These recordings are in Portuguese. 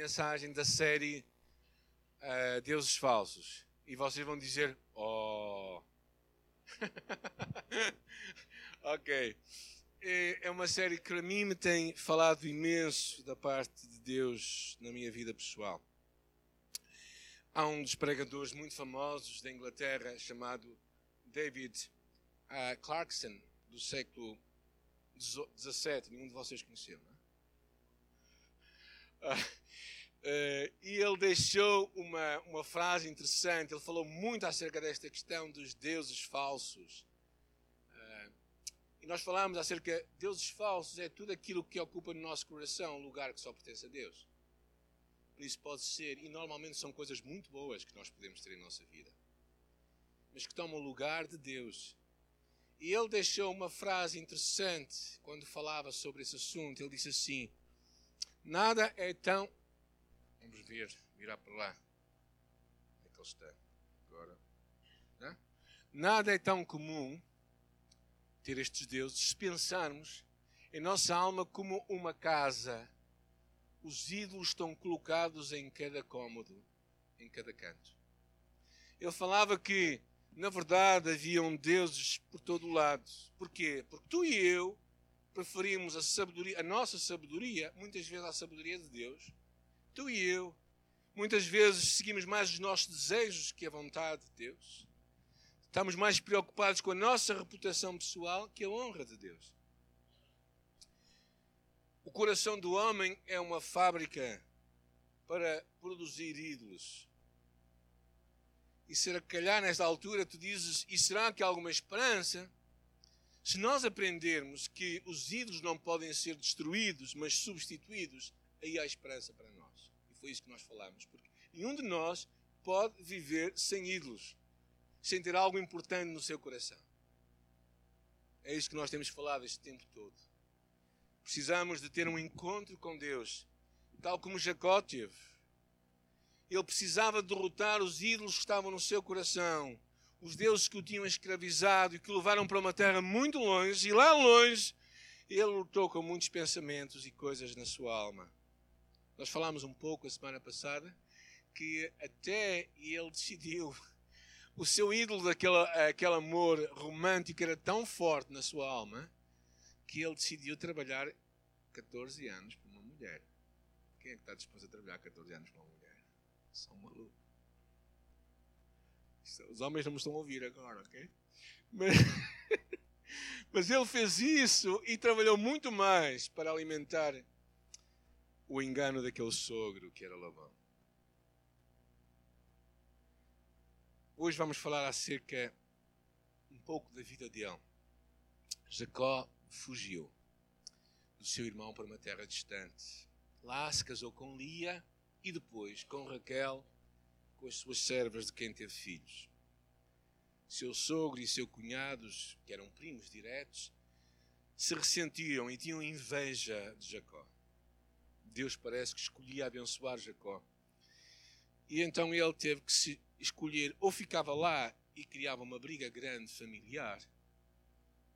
mensagem da série uh, Deuses Falsos. E vocês vão dizer: Oh. ok. É, é uma série que a mim me tem falado imenso da parte de Deus na minha vida pessoal. Há um dos pregadores muito famosos da Inglaterra chamado David uh, Clarkson, do século XVII. Nenhum de vocês conheceu, não é? Uh, uh, e ele deixou uma, uma frase interessante. Ele falou muito acerca desta questão dos deuses falsos. E nós falamos acerca de deuses falsos, é tudo aquilo que ocupa no nosso coração um lugar que só pertence a Deus. Isso pode ser, e normalmente são coisas muito boas que nós podemos ter em nossa vida, mas que tomam o lugar de Deus. E ele deixou uma frase interessante quando falava sobre esse assunto. Ele disse assim: Nada é tão. Vamos ver, virar para lá. Onde é que ele está? Agora. Nada é tão comum ter estes deuses, se pensarmos em nossa alma como uma casa, os ídolos estão colocados em cada cômodo, em cada canto. Ele falava que, na verdade, haviam deuses por todo o lado. Porquê? Porque tu e eu preferimos a sabedoria, a nossa sabedoria, muitas vezes à sabedoria de Deus. Tu e eu, muitas vezes seguimos mais os nossos desejos que a vontade de Deus. Estamos mais preocupados com a nossa reputação pessoal que a honra de Deus. O coração do homem é uma fábrica para produzir ídolos. E será que calhar nesta altura tu dizes, e será que há alguma esperança? Se nós aprendermos que os ídolos não podem ser destruídos, mas substituídos, aí há esperança para nós. Foi isso que nós falamos. Porque nenhum de nós pode viver sem ídolos sem ter algo importante no seu coração. É isso que nós temos falado este tempo todo. Precisamos de ter um encontro com Deus, tal como Jacó teve. Ele precisava derrotar os ídolos que estavam no seu coração, os deuses que o tinham escravizado e que o levaram para uma terra muito longe, e lá longe ele lutou com muitos pensamentos e coisas na sua alma. Nós falámos um pouco a semana passada que até ele decidiu o seu ídolo daquele aquele amor romântico era tão forte na sua alma que ele decidiu trabalhar 14 anos por uma mulher. Quem é que está disposto a trabalhar 14 anos por uma mulher? São maluco. Os homens não me estão a ouvir agora, ok? Mas, mas ele fez isso e trabalhou muito mais para alimentar o engano daquele sogro que era Labão. Hoje vamos falar acerca um pouco da vida de Elão. Jacó fugiu do seu irmão para uma terra distante. Lá se casou com Lia e depois com Raquel, com as suas servas de quem teve filhos. Seu sogro e seu cunhados, que eram primos diretos, se ressentiram e tinham inveja de Jacó. Deus parece que escolhia abençoar Jacó. E então ele teve que escolher ou ficava lá e criava uma briga grande familiar,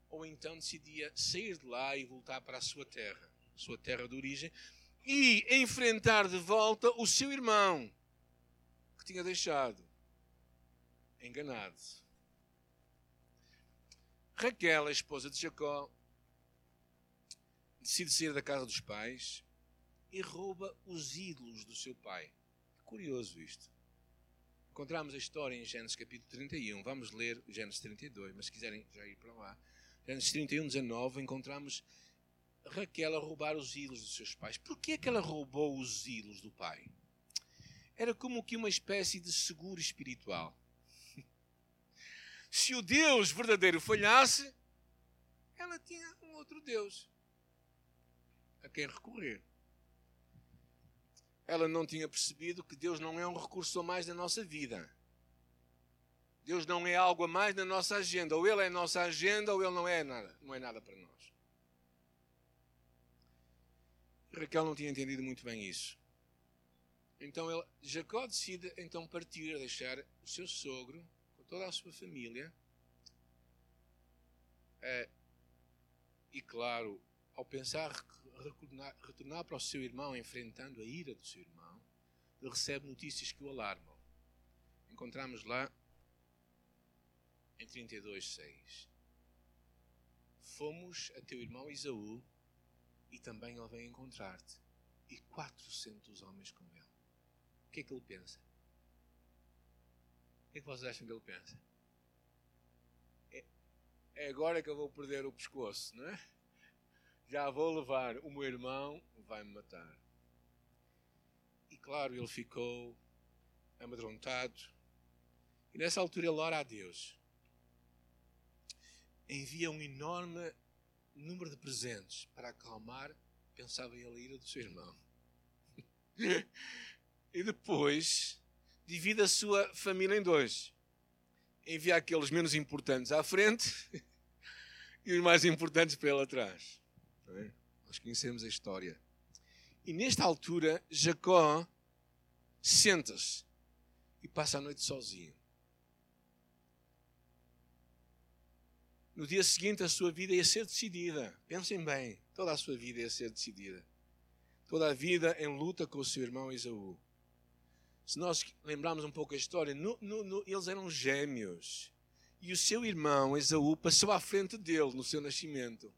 ou então decidia sair de lá e voltar para a sua terra, sua terra de origem, e enfrentar de volta o seu irmão que tinha deixado enganado. Raquel, a esposa de Jacó, decide sair da casa dos pais e rouba os ídolos do seu pai. Curioso isto. Encontramos a história em Gênesis capítulo 31. Vamos ler Gênesis 32, mas se quiserem já ir para lá. Gênesis 31, 19, encontramos Raquel a roubar os ídolos dos seus pais. Por que é que ela roubou os ídolos do pai? Era como que uma espécie de seguro espiritual. Se o Deus verdadeiro falhasse, ela tinha um outro Deus a quem recorrer ela não tinha percebido que Deus não é um recurso a mais na nossa vida. Deus não é algo a mais na nossa agenda. Ou Ele é a nossa agenda, ou Ele não é nada, não é nada para nós. Raquel não tinha entendido muito bem isso. Então ele, Jacó decide então partir, deixar o seu sogro com toda a sua família. É, e claro, ao pensar retornar, retornar para o seu irmão, enfrentando a ira do seu irmão, ele recebe notícias que o alarmam. Encontramos lá em 32:6. Fomos a teu irmão Isaú e também ele vem encontrar-te e 400 homens com ele. O que é que ele pensa? O que é que vocês acham que ele pensa? É, é agora que eu vou perder o pescoço, não é? Já vou levar, o meu irmão vai me matar. E claro, ele ficou amedrontado. E nessa altura ele ora a Deus. Envia um enorme número de presentes para acalmar, pensava ele, a ira do seu irmão. e depois divide a sua família em dois. Envia aqueles menos importantes à frente e os mais importantes para ele atrás. É? Nós conhecemos a história. E nesta altura, Jacó senta-se e passa a noite sozinho. No dia seguinte, a sua vida ia ser decidida. Pensem bem, toda a sua vida ia ser decidida. Toda a vida em luta com o seu irmão Esaú. Se nós lembrarmos um pouco a história, no, no, no, eles eram gêmeos. E o seu irmão Esaú passou à frente dele no seu nascimento.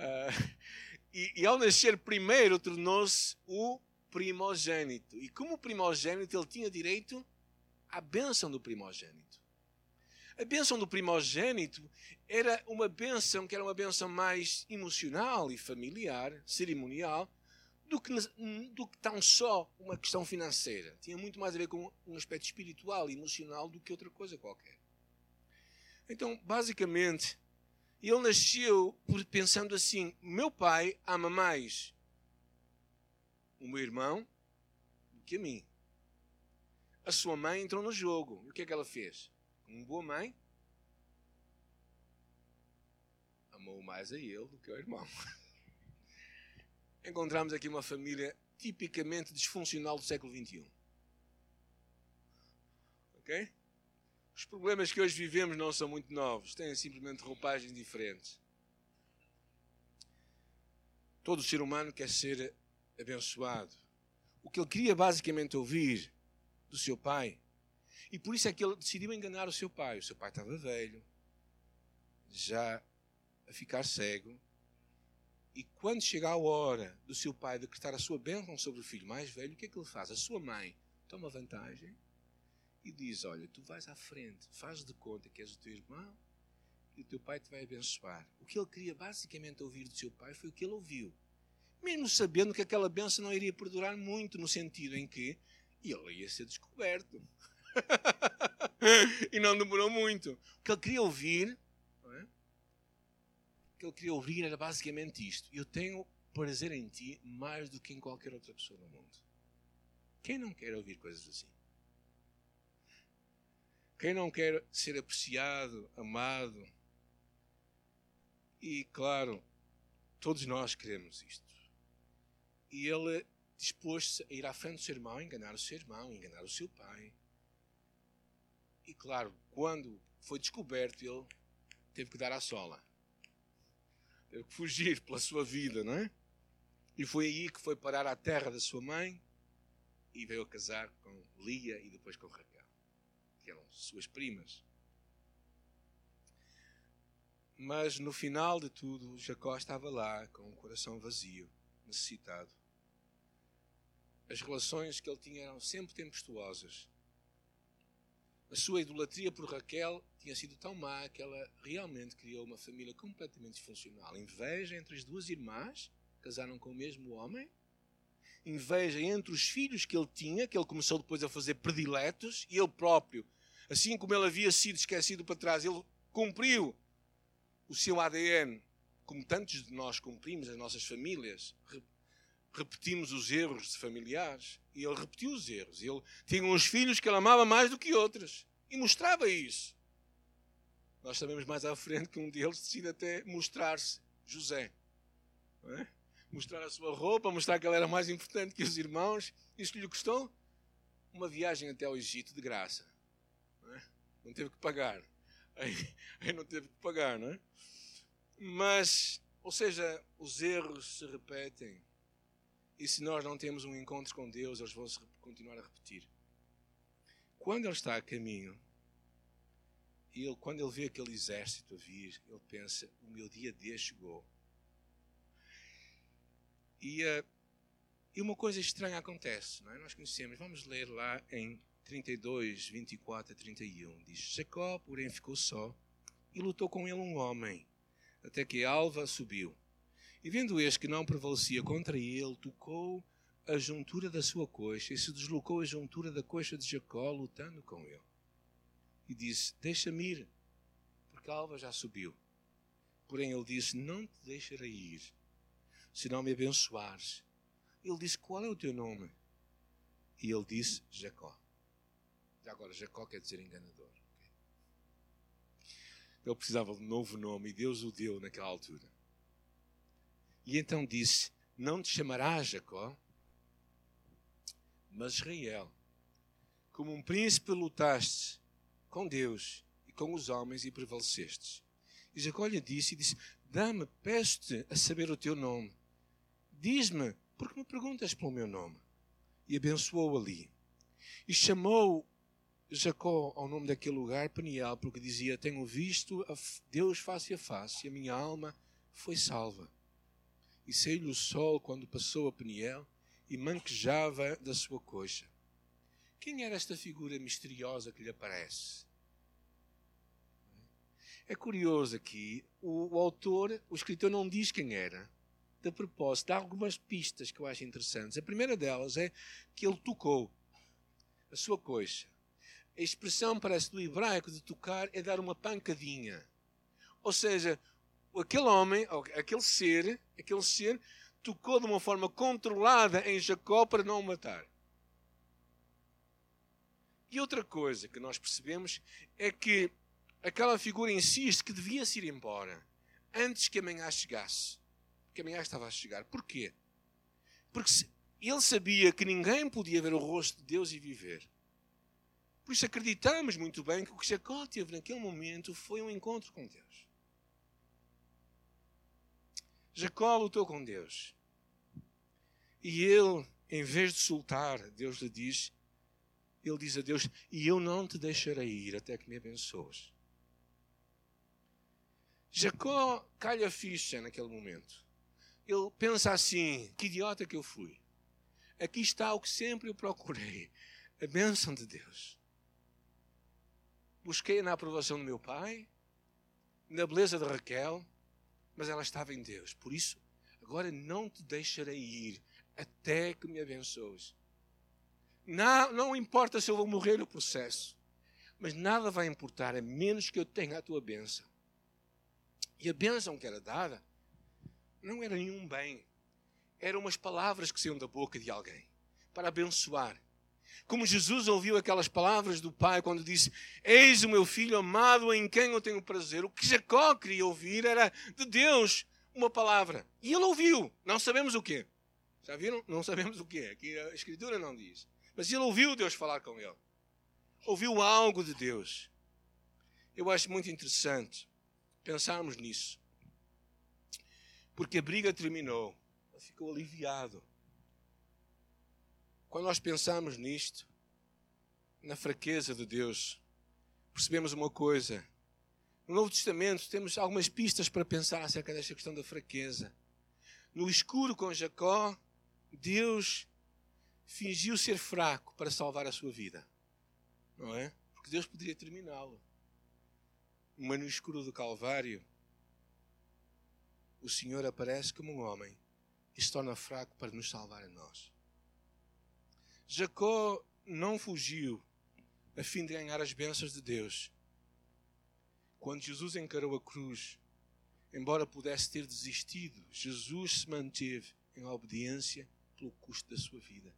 Uh, e, e, ao nascer primeiro tornou-se o primogênito. E como primogênito, ele tinha direito à bênção do primogênito. A bênção do primogênito era uma bênção que era uma bênção mais emocional e familiar, cerimonial, do que, do que tão só uma questão financeira. Tinha muito mais a ver com um aspecto espiritual e emocional do que outra coisa qualquer. Então, basicamente, ele nasceu pensando assim: meu pai ama mais o meu irmão do que a mim. A sua mãe entrou no jogo. E o que é que ela fez? Como boa mãe, amou mais a ele do que ao irmão. Encontramos aqui uma família tipicamente disfuncional do século XXI. Ok? Os problemas que hoje vivemos não são muito novos, têm simplesmente roupagens diferentes. Todo ser humano quer ser abençoado. O que ele queria basicamente ouvir do seu pai e por isso é que ele decidiu enganar o seu pai. O seu pai estava velho, já a ficar cego. E quando chega a hora do seu pai decretar a sua bênção sobre o filho mais velho, o que é que ele faz? A sua mãe toma vantagem e diz: Olha, tu vais à frente, faz de conta que és o teu irmão e o teu pai te vai abençoar. O que ele queria basicamente ouvir do seu pai foi o que ele ouviu. Mesmo sabendo que aquela bênção não iria perdurar muito, no sentido em que ele ia ser descoberto. e não demorou muito. O que ele queria ouvir, é? o que ele queria ouvir era basicamente isto: Eu tenho prazer em ti mais do que em qualquer outra pessoa no mundo. Quem não quer ouvir coisas assim? Quem não quer ser apreciado, amado? E claro, todos nós queremos isto. E ele dispôs-se a ir à frente do seu irmão, enganar o seu irmão, enganar o seu pai, e claro, quando foi descoberto, ele teve que dar a sola. Teve que fugir pela sua vida, não é? E foi aí que foi parar à terra da sua mãe e veio a casar com Lia e depois com Raquel, eram suas primas. Mas no final de tudo, Jacó estava lá com o coração vazio, necessitado. As relações que ele tinha eram sempre tempestuosas a sua idolatria por Raquel tinha sido tão má que ela realmente criou uma família completamente disfuncional. Inveja entre as duas irmãs, casaram com o mesmo homem. Inveja entre os filhos que ele tinha, que ele começou depois a fazer prediletos, e ele próprio, assim como ele havia sido esquecido para trás, ele cumpriu o seu ADN, como tantos de nós cumprimos, as nossas famílias, repetimos os erros de familiares. E ele repetiu os erros. Ele tinha uns filhos que ele amava mais do que outros. E mostrava isso. Nós sabemos mais à frente que um deles decide até mostrar-se José. É? Mostrar a sua roupa, mostrar que ele era mais importante que os irmãos. Isso lhe custou uma viagem até ao Egito de graça. Não, teve que pagar. Aí, aí, não teve que pagar, não é? Mas Ou seja, os erros se repetem. E se nós não temos um encontro com Deus, eles vão continuar a repetir. Quando ele está a caminho, ele, quando ele vê aquele exército a vir, ele pensa: o meu dia D chegou. E, uh, e uma coisa estranha acontece, não é? Nós conhecemos, vamos ler lá em 32, 24 a 31. Diz: Jacó, porém, ficou só e lutou com ele um homem, até que Alva subiu. E vendo este que não prevalecia contra ele, tocou a juntura da sua coxa e se deslocou a juntura da coxa de Jacó, lutando com ele. E disse: Deixa-me ir, porque Alva já subiu. Porém, ele disse: Não te deixarei ir, se não me abençoares. Ele disse: Qual é o teu nome? E ele disse: Jacó. Agora, Jacó quer dizer enganador. Ele precisava de um novo nome e Deus o deu naquela altura. E então disse: Não te chamarás Jacó, mas Israel. Como um príncipe lutaste com Deus e com os homens e prevalecestes. E Jacó lhe disse e disse: Dá-me, peço-te a saber o teu nome. Diz-me, porque me perguntas pelo meu nome. E abençoou ali. E chamou Jacó ao nome daquele lugar Peniel, porque dizia: Tenho visto Deus face a face, e a minha alma foi salva. E saiu-lhe o sol quando passou a Peniel e manquejava da sua coxa. Quem era esta figura misteriosa que lhe aparece? É curioso aqui, o, o autor, o escritor não diz quem era. De propósito, dá algumas pistas que eu acho interessantes. A primeira delas é que ele tocou a sua coxa. A expressão parece do hebraico de tocar é dar uma pancadinha. Ou seja, aquele homem, aquele ser, aquele ser tocou de uma forma controlada em Jacó para não o matar. E outra coisa que nós percebemos é que aquela figura insiste que devia-se ir embora antes que amanhã chegasse. Porque amanhã estava a chegar. Porquê? Porque ele sabia que ninguém podia ver o rosto de Deus e viver. Por isso acreditamos muito bem que o que Jacó teve naquele momento foi um encontro com Deus. Jacó lutou com Deus. E ele, em vez de soltar, Deus lhe diz, ele diz a Deus, e eu não te deixarei ir até que me abençoes. Jacó calha a ficha naquele momento. Ele pensa assim, que idiota que eu fui. Aqui está o que sempre eu procurei, a bênção de Deus busquei na aprovação do meu pai, na beleza de Raquel, mas ela estava em Deus. Por isso, agora não te deixarei ir até que me abençoes. Não, não importa se eu vou morrer no processo, mas nada vai importar a menos que eu tenha a tua bênção. E a bênção que era dada não era nenhum bem, eram umas palavras que saíam da boca de alguém para abençoar. Como Jesus ouviu aquelas palavras do Pai quando disse: Eis o meu filho amado em quem eu tenho prazer. O que Jacó queria ouvir era de Deus uma palavra. E ele ouviu. Não sabemos o quê. Já viram? Não sabemos o quê. Aqui a Escritura não diz. Mas ele ouviu Deus falar com ele. Ouviu algo de Deus. Eu acho muito interessante pensarmos nisso. Porque a briga terminou. Ele ficou aliviado. Quando nós pensamos nisto, na fraqueza de Deus, percebemos uma coisa. No Novo Testamento temos algumas pistas para pensar acerca desta questão da fraqueza. No escuro com Jacó, Deus fingiu ser fraco para salvar a sua vida. Não é? Porque Deus poderia terminá-lo. Mas no escuro do Calvário, o Senhor aparece como um homem e se torna fraco para nos salvar a nós. Jacó não fugiu a fim de ganhar as bênçãos de Deus. Quando Jesus encarou a cruz, embora pudesse ter desistido, Jesus se manteve em obediência pelo custo da sua vida,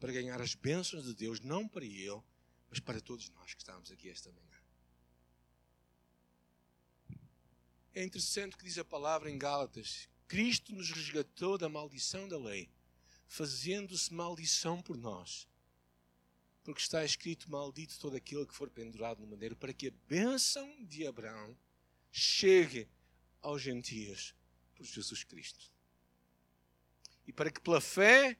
para ganhar as bênçãos de Deus, não para ele, mas para todos nós que estamos aqui esta manhã. É interessante que diz a palavra em Gálatas: Cristo nos resgatou da maldição da lei fazendo-se maldição por nós. Porque está escrito: Maldito todo aquele que for pendurado no madeiro, para que a bênção de Abraão chegue aos gentios por Jesus Cristo. E para que pela fé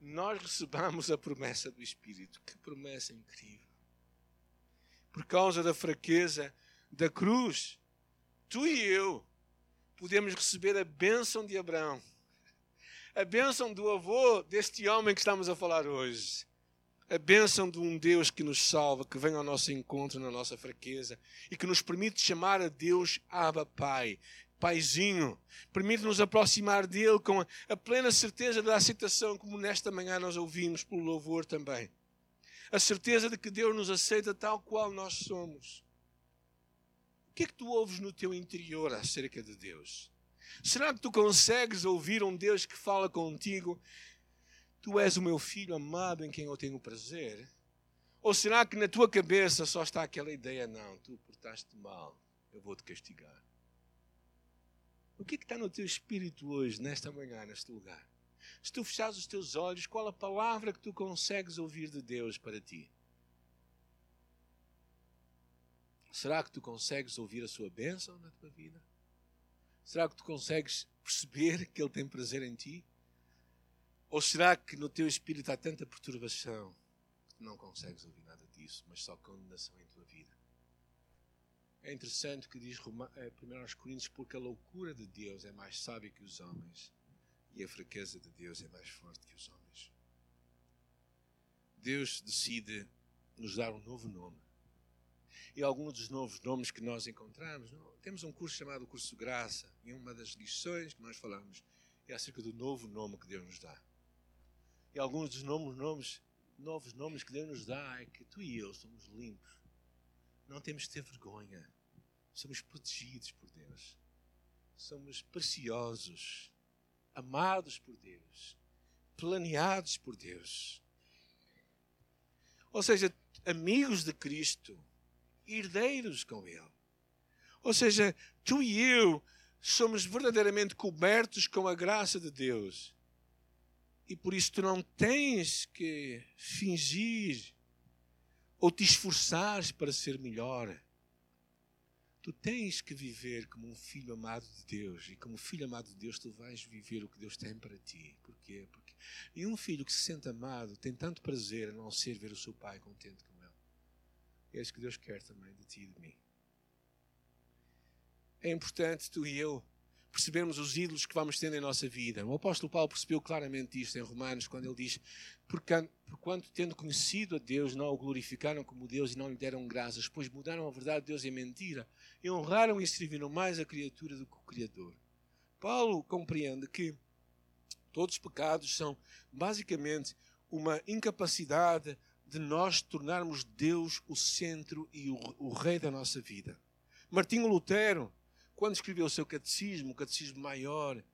nós recebamos a promessa do Espírito. Que promessa incrível! Por causa da fraqueza da cruz, tu e eu podemos receber a bênção de Abraão, a bênção do avô deste homem que estamos a falar hoje, a bênção de um Deus que nos salva, que vem ao nosso encontro na nossa fraqueza e que nos permite chamar a Deus Abba Pai, Paizinho. Permite-nos aproximar dele com a plena certeza da aceitação, como nesta manhã nós ouvimos pelo louvor também. A certeza de que Deus nos aceita tal qual nós somos. O que é que tu ouves no teu interior acerca de Deus? Será que tu consegues ouvir um Deus que fala contigo? Tu és o meu filho amado em quem eu tenho prazer? Ou será que na tua cabeça só está aquela ideia? Não, tu portaste mal, eu vou te castigar. O que, é que está no teu espírito hoje, nesta manhã, neste lugar? Se tu fechares os teus olhos, qual a palavra que tu consegues ouvir de Deus para ti? Será que tu consegues ouvir a sua bênção na tua vida? Será que tu consegues perceber que Ele tem prazer em ti? Ou será que no teu espírito há tanta perturbação que não consegues ouvir nada disso, mas só condenação em tua vida? É interessante que diz 1 eh, Coríntios, porque a loucura de Deus é mais sábia que os homens e a fraqueza de Deus é mais forte que os homens. Deus decide nos dar um novo nome e alguns dos novos nomes que nós encontramos. Temos um curso chamado Curso Graça, e uma das lições que nós falamos é acerca do novo nome que Deus nos dá. E alguns dos novos nomes, novos nomes que Deus nos dá é que tu e eu somos limpos. Não temos de ter vergonha. Somos protegidos por Deus. Somos preciosos, amados por Deus, planeados por Deus. Ou seja, amigos de Cristo herdeiros com Ele. Ou seja, tu e eu somos verdadeiramente cobertos com a graça de Deus. E por isso tu não tens que fingir ou te esforçares para ser melhor. Tu tens que viver como um filho amado de Deus. E como filho amado de Deus, tu vais viver o que Deus tem para ti. Porquê? Porque nenhum filho que se sente amado tem tanto prazer a não ser ver o seu pai contente com é isso que Deus quer também de ti e de mim. É importante tu e eu percebermos os ídolos que vamos tendo em nossa vida. O apóstolo Paulo percebeu claramente isto em Romanos, quando ele diz: Porquanto, tendo conhecido a Deus, não o glorificaram como Deus e não lhe deram graças, pois mudaram a verdade de Deus em mentira e honraram e serviram mais a criatura do que o Criador. Paulo compreende que todos os pecados são basicamente uma incapacidade de nós tornarmos Deus o centro e o, o rei da nossa vida. Martinho Lutero, quando escreveu o seu catecismo, o catecismo maior,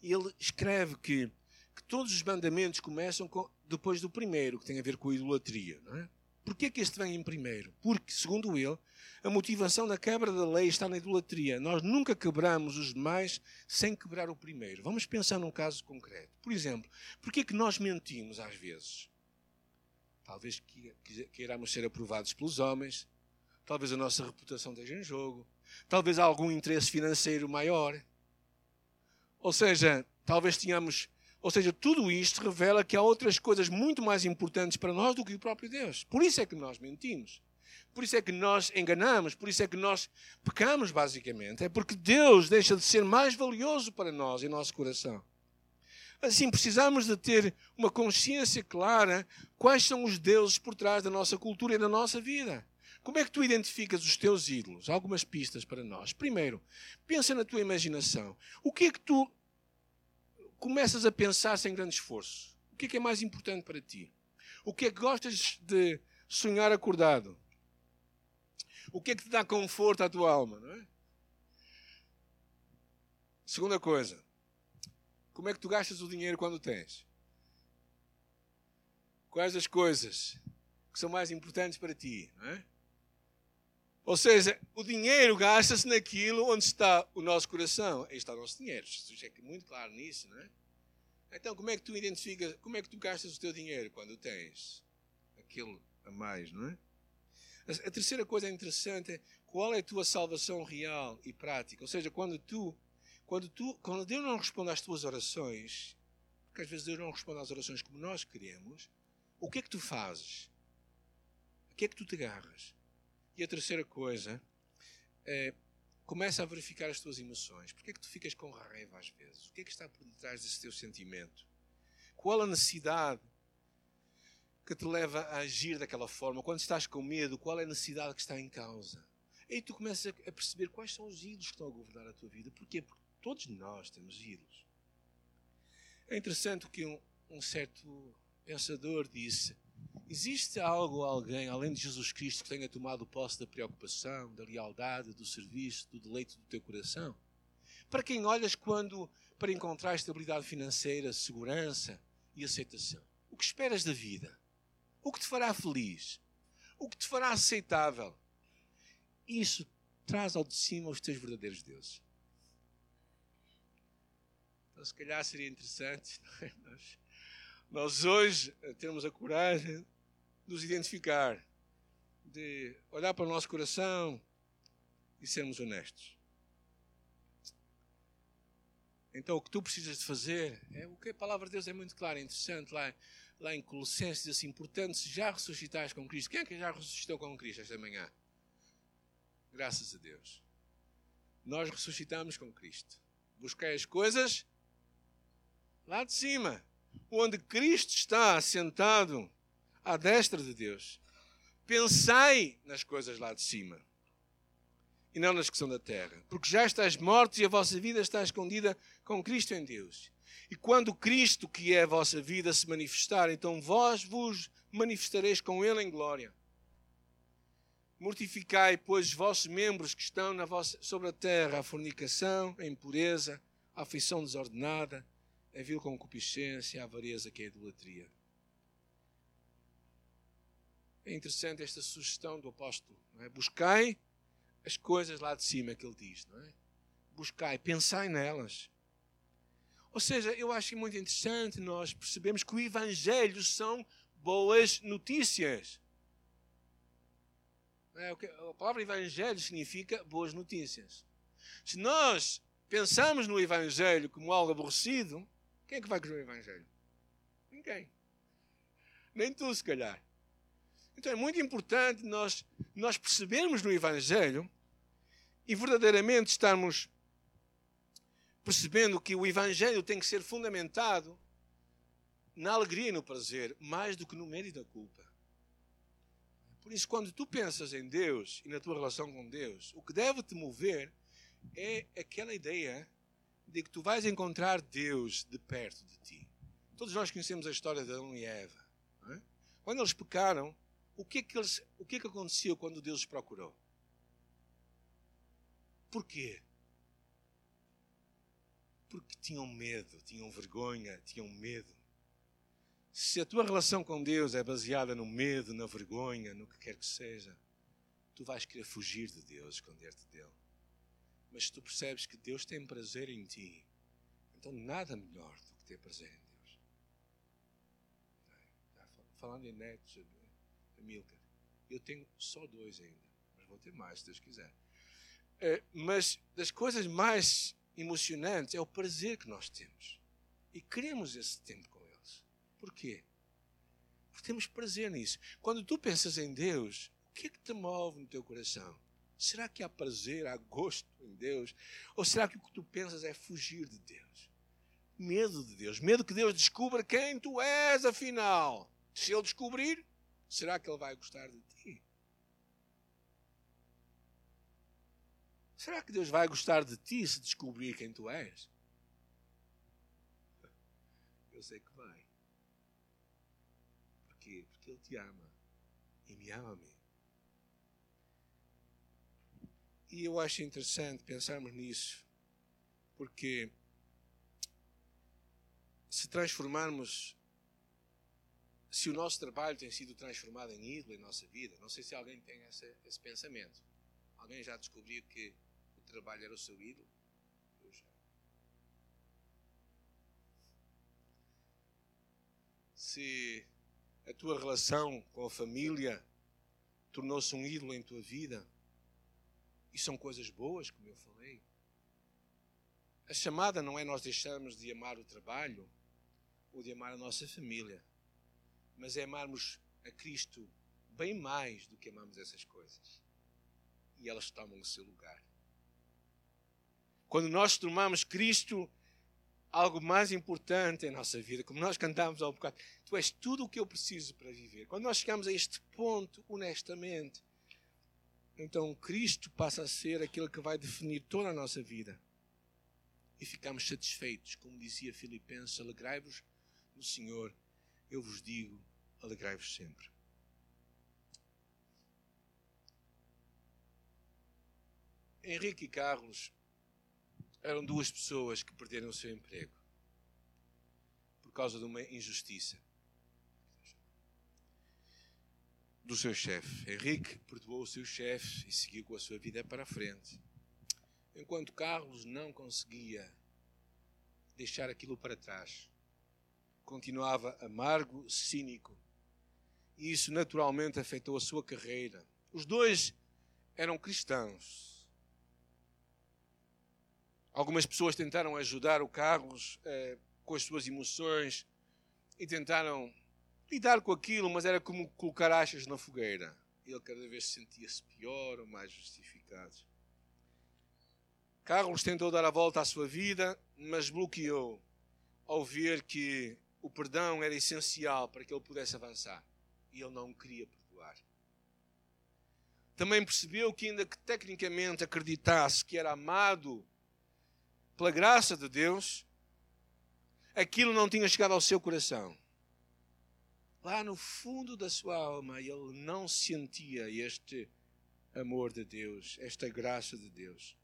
ele escreve que, que todos os mandamentos começam com, depois do primeiro, que tem a ver com a idolatria. Não é? Porquê que este vem em primeiro? Porque, segundo ele, a motivação da quebra da lei está na idolatria. Nós nunca quebramos os demais sem quebrar o primeiro. Vamos pensar num caso concreto. Por exemplo, porquê que nós mentimos às vezes? Talvez queiramos ser aprovados pelos homens. Talvez a nossa reputação esteja em jogo. Talvez algum interesse financeiro maior. Ou seja, talvez tenhamos. Ou seja, tudo isto revela que há outras coisas muito mais importantes para nós do que o próprio Deus. Por isso é que nós mentimos. Por isso é que nós enganamos. Por isso é que nós pecamos, basicamente. É porque Deus deixa de ser mais valioso para nós em nosso coração. Assim, precisamos de ter uma consciência clara quais são os deuses por trás da nossa cultura e da nossa vida. Como é que tu identificas os teus ídolos? Algumas pistas para nós. Primeiro, pensa na tua imaginação. O que é que tu começas a pensar sem grande esforço? O que é que é mais importante para ti? O que é que gostas de sonhar acordado? O que é que te dá conforto à tua alma, não é? Segunda coisa, como é que tu gastas o dinheiro quando tens? Quais as coisas que são mais importantes para ti? Não é? Ou seja, o dinheiro gasta-se naquilo onde está o nosso coração. Aí está o nosso dinheiro. Jesus é muito claro nisso, não é? Então, como é que tu identificas, como é que tu gastas o teu dinheiro quando tens aquilo a mais, não é? A terceira coisa interessante é qual é a tua salvação real e prática. Ou seja, quando tu Quando, tu, quando Deus não responde às tuas orações, porque às vezes Deus não responde às orações como nós queremos, o que é que tu fazes? O que é que tu te agarras? E a terceira coisa é começa a verificar as tuas emoções. Porquê é que tu ficas com raiva às vezes? O que é que está por detrás desse teu sentimento? Qual a necessidade que te leva a agir daquela forma? Quando estás com medo, qual é a necessidade que está em causa? Aí tu começas a perceber quais são os ídolos que estão a governar a tua vida. Porquê? Porque todos nós temos ídolos. É interessante que um, um certo pensador disse: Existe algo, alguém, além de Jesus Cristo, que tenha tomado posse da preocupação, da lealdade, do serviço, do deleite do teu coração? Para quem olhas quando para encontrar estabilidade financeira, segurança e aceitação? O que esperas da vida? O que te fará feliz? O que te fará aceitável? Isso traz ao de cima os teus verdadeiros deuses. Então, se calhar seria interessante é? nós, nós hoje termos a coragem nos identificar, de olhar para o nosso coração e sermos honestos. Então, o que tu precisas de fazer é o que a palavra de Deus é muito clara, interessante lá, lá em Colossenses, diz assim: portanto, se já ressuscitais com Cristo, quem é que já ressuscitou com Cristo esta manhã? Graças a Deus. Nós ressuscitamos com Cristo. Busquei as coisas lá de cima, onde Cristo está assentado à destra de Deus. Pensai nas coisas lá de cima e não nas que são da terra, porque já estáis mortos e a vossa vida está escondida com Cristo em Deus. E quando Cristo, que é a vossa vida, se manifestar, então vós vos manifestareis com Ele em glória. Mortificai, pois, os vossos membros que estão vossa, sobre a terra, a fornicação, a impureza, a afeição desordenada, a vil concupiscência, a avareza que é a idolatria. É interessante esta sugestão do apóstolo. Não é? Buscai as coisas lá de cima que ele diz. Não é? Buscai, pensai nelas. Ou seja, eu acho muito interessante nós percebemos que o Evangelho são boas notícias. É, a palavra Evangelho significa boas notícias. Se nós pensamos no Evangelho como algo aborrecido, quem é que vai querer o Evangelho? Ninguém. Nem tu, se calhar. Então é muito importante nós, nós percebermos no Evangelho e verdadeiramente estarmos percebendo que o Evangelho tem que ser fundamentado na alegria e no prazer, mais do que no medo e da culpa. Por isso, quando tu pensas em Deus e na tua relação com Deus, o que deve te mover é aquela ideia de que tu vais encontrar Deus de perto de ti. Todos nós conhecemos a história de Adão e Eva. É? Quando eles pecaram, o que, é que eles, o que é que aconteceu quando Deus os procurou? Porquê? Porque tinham medo, tinham vergonha, tinham medo. Se a tua relação com Deus é baseada no medo, na vergonha, no que quer que seja, tu vais querer fugir de Deus, esconder-te dele. Mas tu percebes que Deus tem prazer em ti, então nada melhor do que ter prazer em Deus. Falando em netos, Amilcar. Eu tenho só dois ainda, mas vou ter mais se Deus quiser. É, mas das coisas mais emocionantes é o prazer que nós temos. E queremos esse tempo com eles. Porquê? Porque temos prazer nisso. Quando tu pensas em Deus, o que é que te move no teu coração? Será que há prazer, há gosto em Deus? Ou será que o que tu pensas é fugir de Deus? Medo de Deus. Medo que Deus descubra quem tu és, afinal. Se Ele descobrir, Será que ele vai gostar de ti? Será que Deus vai gostar de ti se descobrir quem tu és? Eu sei que vai. Porquê? Porque Ele te ama. E me ama a E eu acho interessante pensarmos nisso, porque se transformarmos se o nosso trabalho tem sido transformado em ídolo em nossa vida. Não sei se alguém tem esse pensamento. Alguém já descobriu que o trabalho era o seu ídolo? Eu já. Se a tua relação com a família tornou-se um ídolo em tua vida, e são coisas boas, como eu falei, a chamada não é nós deixarmos de amar o trabalho ou de amar a nossa família, mas é amarmos a Cristo bem mais do que amamos essas coisas. E elas tomam o seu lugar. Quando nós tomamos Cristo algo mais importante em nossa vida, como nós cantamos há um bocado, tu és tudo o que eu preciso para viver. Quando nós chegamos a este ponto, honestamente, então Cristo passa a ser aquele que vai definir toda a nossa vida. E ficamos satisfeitos, como dizia Filipenses, alegrai-vos no Senhor, eu vos digo, alegrai-vos sempre. Henrique e Carlos eram duas pessoas que perderam o seu emprego por causa de uma injustiça do seu chefe. Henrique perdoou o seu chefe e seguiu com a sua vida para a frente. Enquanto Carlos não conseguia deixar aquilo para trás. Continuava amargo, cínico. E isso naturalmente afetou a sua carreira. Os dois eram cristãos, Algumas pessoas tentaram ajudar o Carlos eh, com as suas emoções e tentaram lidar com aquilo, mas era como colocar achas na fogueira. Ele cada vez sentia-se pior ou mais justificado. Carlos tentou dar a volta à sua vida, mas bloqueou ao ver que o perdão era essencial para que ele pudesse avançar. E ele não queria perdoar. Também percebeu que, ainda que tecnicamente acreditasse que era amado pela graça de Deus, aquilo não tinha chegado ao seu coração. Lá no fundo da sua alma, ele não sentia este amor de Deus, esta graça de Deus.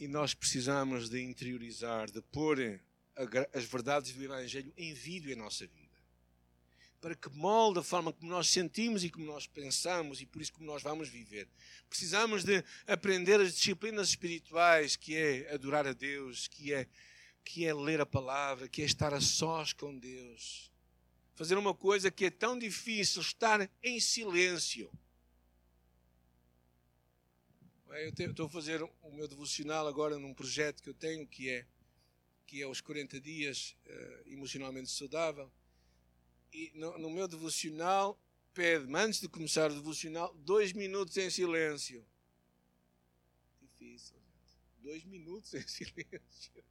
E nós precisamos de interiorizar, de pôr as verdades do Evangelho em vídeo em nossa vida para que molde a forma como nós sentimos e como nós pensamos e por isso como nós vamos viver. Precisamos de aprender as disciplinas espirituais, que é adorar a Deus, que é que é ler a palavra, que é estar a sós com Deus. Fazer uma coisa que é tão difícil, estar em silêncio. Eu estou a fazer o meu devocional agora num projeto que eu tenho, que é, que é os 40 dias uh, emocionalmente saudável e no, no meu devocional pede-me, antes de começar o devocional, dois minutos em silêncio. Difícil, gente. Dois minutos em silêncio.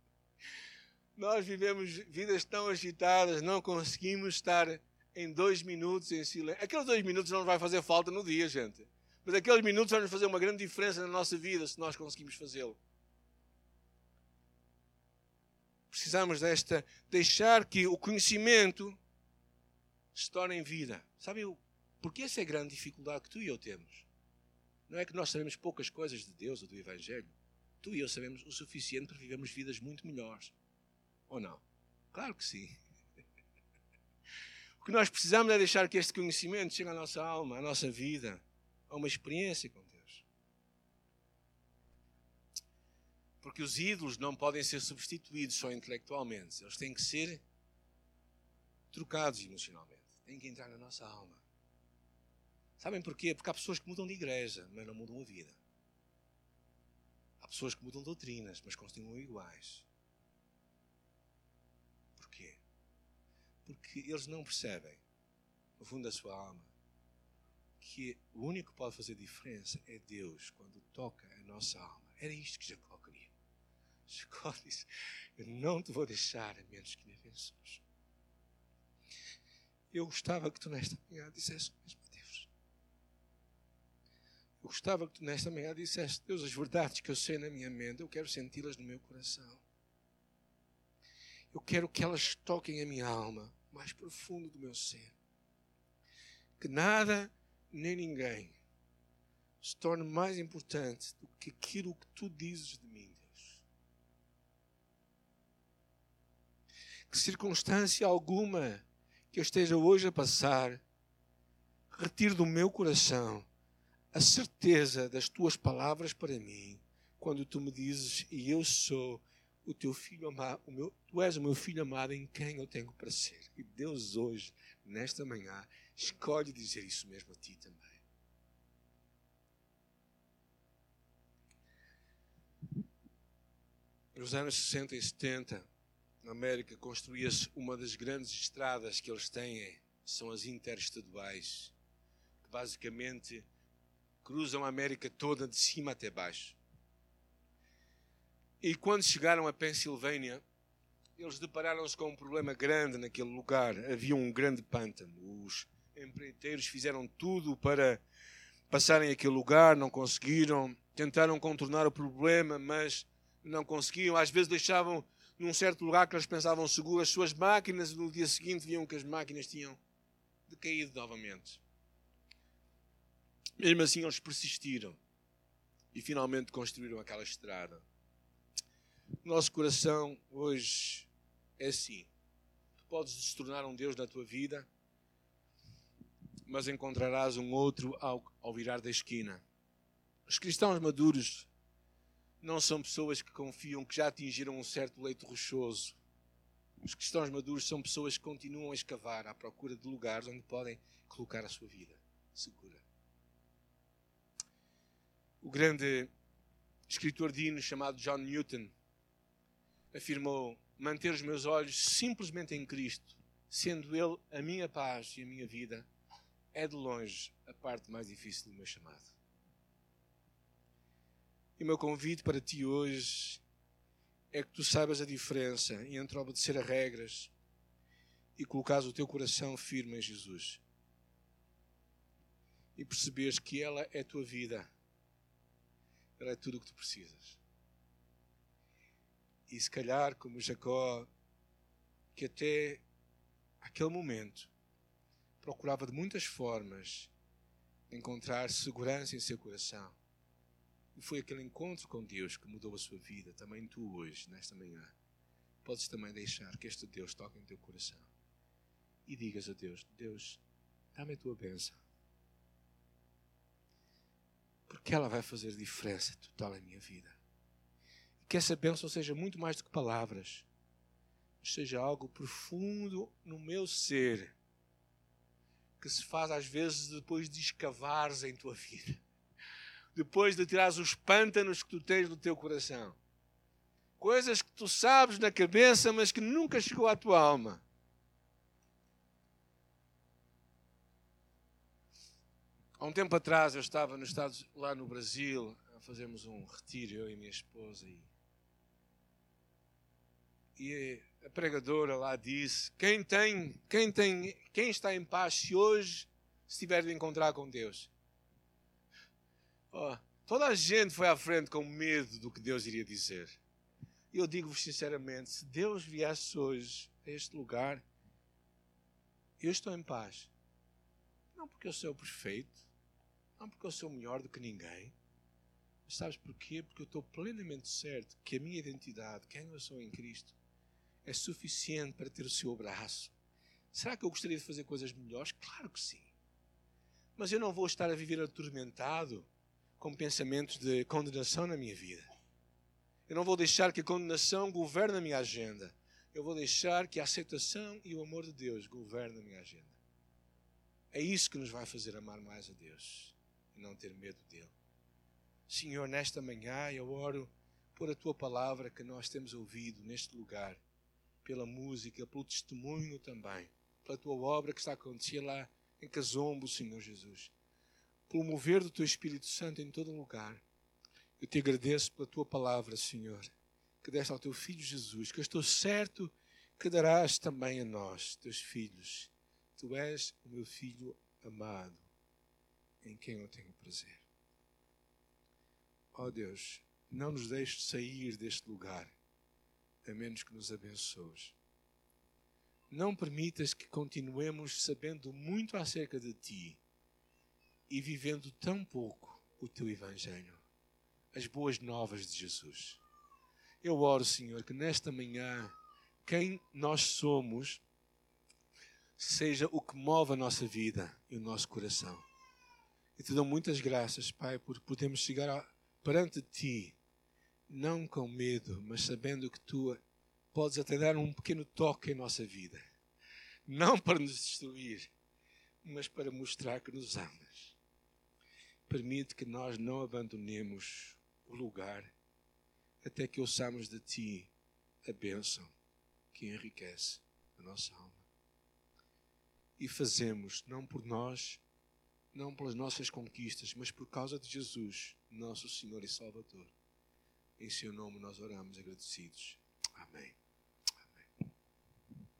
Nós vivemos vidas tão agitadas, não conseguimos estar em dois minutos em silêncio. Aqueles dois minutos não vai fazer falta no dia, gente. Mas aqueles minutos vão fazer uma grande diferença na nossa vida se nós conseguimos fazê-lo. Precisamos desta, deixar que o conhecimento se torna em vida. Sabe porque essa é a grande dificuldade que tu e eu temos? Não é que nós sabemos poucas coisas de Deus ou do Evangelho. Tu e eu sabemos o suficiente para vivermos vidas muito melhores. Ou não? Claro que sim. O que nós precisamos é deixar que este conhecimento chegue à nossa alma, à nossa vida, a uma experiência com Deus. Porque os ídolos não podem ser substituídos só intelectualmente, eles têm que ser trocados emocionalmente tem que entrar na nossa alma. Sabem porquê? Porque há pessoas que mudam de igreja, mas não mudam a vida. Há pessoas que mudam doutrinas, mas continuam iguais. Porquê? Porque eles não percebem, no fundo da sua alma, que o único que pode fazer diferença é Deus quando toca a nossa alma. Era isto que Jacó queria. Jacó disse: Eu não te vou deixar a menos que me abençoes. Eu gostava que tu nesta manhã dissesse mesmo. Eu gostava que tu nesta manhã dissesse, Deus, as verdades que eu sei na minha mente, eu quero senti-las no meu coração. Eu quero que elas toquem a minha alma, mais profundo do meu ser. Que nada nem ninguém se torne mais importante do que aquilo que tu dizes de mim, Deus. Que circunstância alguma que eu esteja hoje a passar, retire do meu coração a certeza das tuas palavras para mim, quando tu me dizes, e eu sou o teu filho amado, o meu, tu és o meu filho amado em quem eu tenho para ser. E Deus hoje, nesta manhã, escolhe dizer isso mesmo a ti também. nos anos 60 e 70, na América, construía-se uma das grandes estradas que eles têm, são as interestaduais, que basicamente cruzam a América toda de cima até baixo. E quando chegaram a Pensilvânia, eles depararam-se com um problema grande naquele lugar. Havia um grande pântano. Os empreiteiros fizeram tudo para passarem aquele lugar, não conseguiram. Tentaram contornar o problema, mas não conseguiam. Às vezes deixavam num certo lugar que eles pensavam seguro as suas máquinas e no dia seguinte viam que as máquinas tinham decaído novamente. Mesmo assim, eles persistiram e finalmente construíram aquela estrada. Nosso coração hoje é assim. Tu podes se tornar um Deus na tua vida, mas encontrarás um outro ao, ao virar da esquina. Os cristãos maduros não são pessoas que confiam que já atingiram um certo leito rochoso. Os cristãos maduros são pessoas que continuam a escavar à procura de lugares onde podem colocar a sua vida segura. O grande escritor de hinos chamado John Newton afirmou: manter os meus olhos simplesmente em Cristo, sendo Ele a minha paz e a minha vida, é de longe a parte mais difícil do meu chamado. E o meu convite para ti hoje é que tu saibas a diferença entre obedecer a regras e colocares o teu coração firme em Jesus. E perceberes que ela é a tua vida. Ela é tudo o que tu precisas. E se calhar, como Jacó, que até aquele momento procurava de muitas formas encontrar segurança em seu coração e foi aquele encontro com Deus que mudou a sua vida. Também tu hoje, nesta manhã, podes também deixar que este Deus toque em teu coração. E digas a Deus: Deus, dá-me a tua bênção. Porque ela vai fazer diferença total na minha vida. E que essa bênção seja muito mais do que palavras, seja algo profundo no meu ser, que se faz às vezes depois de escavares em tua vida depois de tirares os pântanos que tu tens no teu coração. Coisas que tu sabes na cabeça, mas que nunca chegou à tua alma. Há um tempo atrás eu estava nos Estados, lá no Brasil, a fazermos um retiro, eu e minha esposa. E, e a pregadora lá disse: quem tem, quem tem, quem está em paz se hoje estiver de encontrar com Deus? Oh, toda a gente foi à frente com medo do que Deus iria dizer. E eu digo-vos sinceramente: se Deus viesse hoje a este lugar, eu estou em paz. Não porque eu sou perfeito, não porque eu sou melhor do que ninguém. Mas sabes porquê? Porque eu estou plenamente certo que a minha identidade, quem eu sou em Cristo, é suficiente para ter o seu abraço. Será que eu gostaria de fazer coisas melhores? Claro que sim. Mas eu não vou estar a viver atormentado com pensamentos de condenação na minha vida. Eu não vou deixar que a condenação governe a minha agenda. Eu vou deixar que a aceitação e o amor de Deus governem a minha agenda. É isso que nos vai fazer amar mais a Deus e não ter medo dele. Senhor, nesta manhã eu oro por a tua palavra que nós temos ouvido neste lugar, pela música, pelo testemunho também, pela tua obra que está a acontecer lá em Casombo, Senhor Jesus pelo mover do teu Espírito Santo em todo lugar. Eu te agradeço pela tua palavra, Senhor, que deste ao teu filho Jesus, que eu estou certo que darás também a nós, teus filhos. Tu és o meu filho amado, em quem eu tenho prazer. Ó oh Deus, não nos deixes sair deste lugar, a menos que nos abençoes. Não permitas que continuemos sabendo muito acerca de Ti e vivendo tão pouco o teu Evangelho, as boas novas de Jesus. Eu oro, Senhor, que nesta manhã, quem nós somos, seja o que move a nossa vida e o nosso coração. E te dou muitas graças, Pai, por podermos chegar perante Ti, não com medo, mas sabendo que Tu podes até dar um pequeno toque em nossa vida. Não para nos destruir, mas para mostrar que nos amas permite que nós não abandonemos o lugar até que ouçamos de ti a bênção que enriquece a nossa alma. E fazemos não por nós, não pelas nossas conquistas, mas por causa de Jesus, nosso Senhor e Salvador. Em seu nome nós oramos agradecidos. Amém.